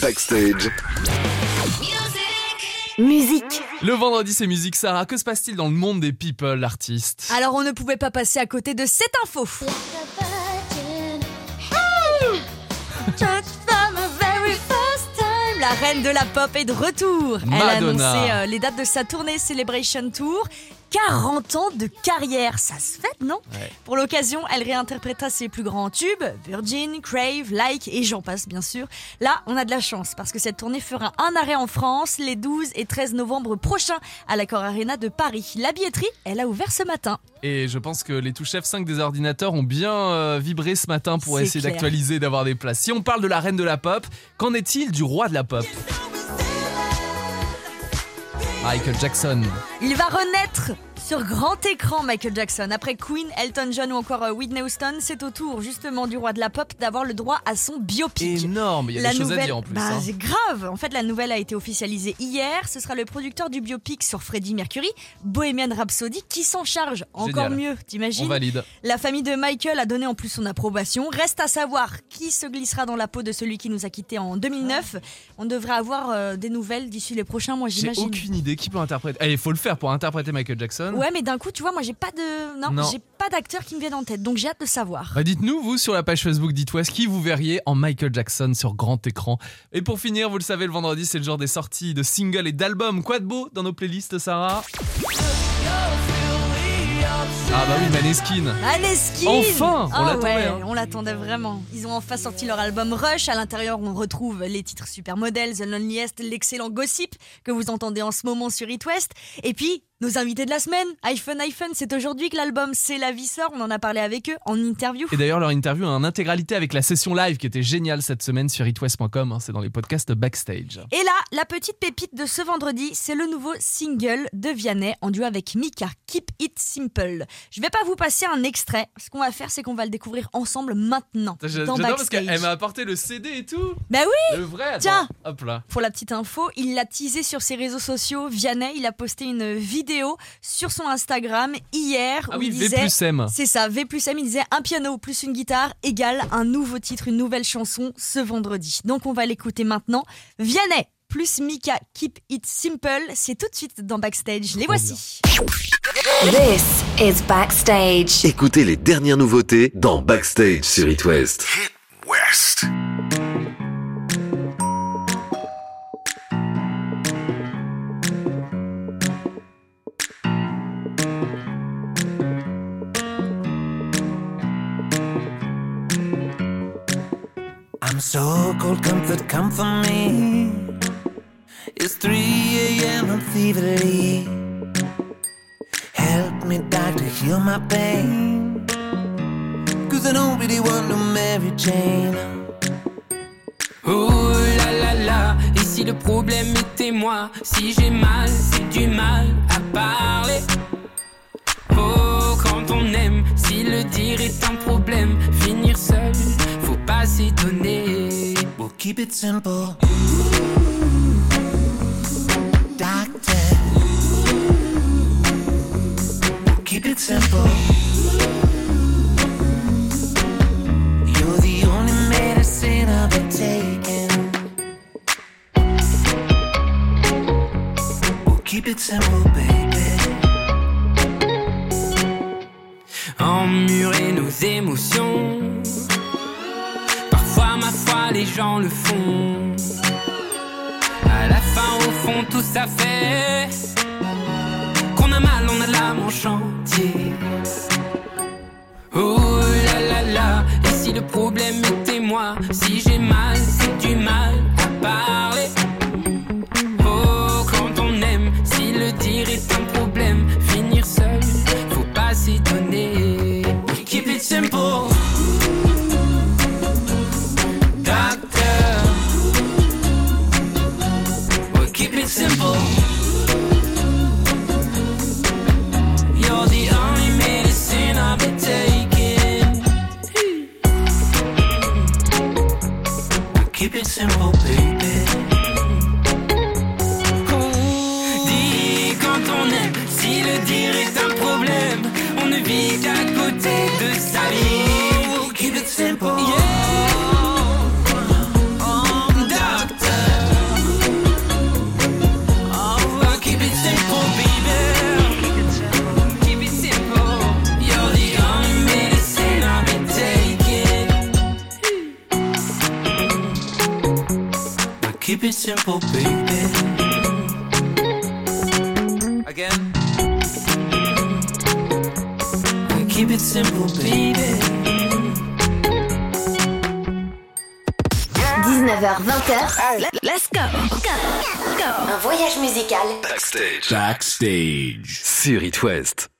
Backstage. Musique. Le vendredi, c'est musique, Sarah. Que se passe-t-il dans le monde des people, artistes Alors on ne pouvait pas passer à côté de cette info. La reine de la pop est de retour. Elle a annoncé euh, les dates de sa tournée Celebration Tour. 40 ans de carrière, ça se fait, non Ouais. Pour l'occasion, elle réinterpréta ses plus grands tubes, Virgin, Crave, Like et j'en passe bien sûr. Là, on a de la chance parce que cette tournée fera un arrêt en France les 12 et 13 novembre prochains à l'Accor Arena de Paris. La billetterie, elle a ouvert ce matin. Et je pense que les touches F5 des ordinateurs ont bien euh, vibré ce matin pour essayer d'actualiser, d'avoir des places. Si on parle de la reine de la pop, qu'en est-il du roi de la pop? Michael Jackson. Il va renaître sur grand écran Michael Jackson. Après Queen, Elton John ou encore euh, Whitney Houston, c'est au tour justement du roi de la pop d'avoir le droit à son biopic. Énorme, il y a La des choses nouvelle, à dire en plus. bah, hein. c'est grave. En fait, la nouvelle a été officialisée hier. Ce sera le producteur du biopic sur Freddie Mercury, Bohemian Rhapsody, qui s'en charge. Encore Génial. mieux, On t'imagines valide. La famille de Michael a donné en plus son approbation. Reste à savoir qui se glissera dans la peau de celui qui nous a quittés en 2009. On devrait avoir euh, des nouvelles d'ici les prochains mois, J'ai j'imagine. aucune idée qui peut interpréter? Eh, Il faut le faire pour interpréter Michael Jackson. Ouais, mais d'un coup, tu vois, moi, j'ai pas de, non, Non. j'ai pas d'acteur qui me vienne en tête, donc j'ai hâte de savoir. Bah dites-nous, vous, sur la page Facebook d'It West, qui vous verriez en Michael Jackson sur grand écran. Et pour finir, vous le savez, le vendredi, c'est le jour des sorties de singles et d'albums. Quoi de beau dans nos playlists, Sarah? Ah bah oui, Maneskin. Maneskin Enfin, on Ah l'attendait, ouais, hein. on l'attendait vraiment. Ils ont enfin sorti leur album Rush. À l'intérieur, on retrouve les titres Supermodel, The Loneliest, l'excellent Gossip que vous entendez en ce moment sur It West. Et puis, nos invités de la semaine, iPhone iPhone, c'est aujourd'hui que l'album C'est la vie sort. On en a parlé avec eux en interview. Et d'ailleurs, leur interview en intégralité avec la session live qui était géniale cette semaine sur itwest.com. hein, c'est dans les podcasts backstage. Et là, la petite pépite de ce vendredi, c'est le nouveau single de Vianney en duo avec Mika, Keep It Simple. Je vais pas vous passer un extrait. Ce qu'on va faire, c'est qu'on va le découvrir ensemble maintenant. J'adore parce qu'elle m'a apporté le CD et tout. Bah oui Le vrai, attends. Tiens. Hop là. Pour la petite info, il l'a teasé sur ses réseaux sociaux. Vianney, il a posté une vidéo sur son Instagram hier Ah où oui, il V plus M. C'est ça, V plus M, il disait un piano plus une guitare égale un nouveau titre, une nouvelle chanson ce vendredi. Donc on va l'écouter maintenant. Vianney plus Mika, Keep It Simple, c'est tout de suite dans Backstage. Les voici. This is Backstage. Écoutez les dernières nouveautés dans Backstage sur It West. West. I'm so cold, comfort, come for me. It's 3 a.m. I'm thievery. Help me, doctor, heal my pain. Cause I don't really want no Mary Jane. Oh là là là, et si le problème était moi Si j'ai mal, c'est du mal à parler Oh, quand on aime, si le dire est un problème Finir seul, pas s'étonner We'll keep it simple. Doctor. We'll keep it simple. You're the only medicine I've been taking. We'll keep it simple, baby. Emmurer nos émotions Les gens le font. À la fin, au fond, tout ça fait Qu'on a mal, on a l'âme en chantier. Oh là là là, et si le problème était moi Si j'ai mal, c'est du mal à parler? Oh, quand on aime, si le dire est un problème Finir seul, faut pas s'étonner. Keep it simple Baby. Dis quand on aime, si le dire est un problème, on ne vit qu'à côté de sa vie. Simple, baby. Again. Keep it simple, baby. 19h20h. Let's go. Go. Go. Un voyage musical Backstage. Backstage. Sur It West.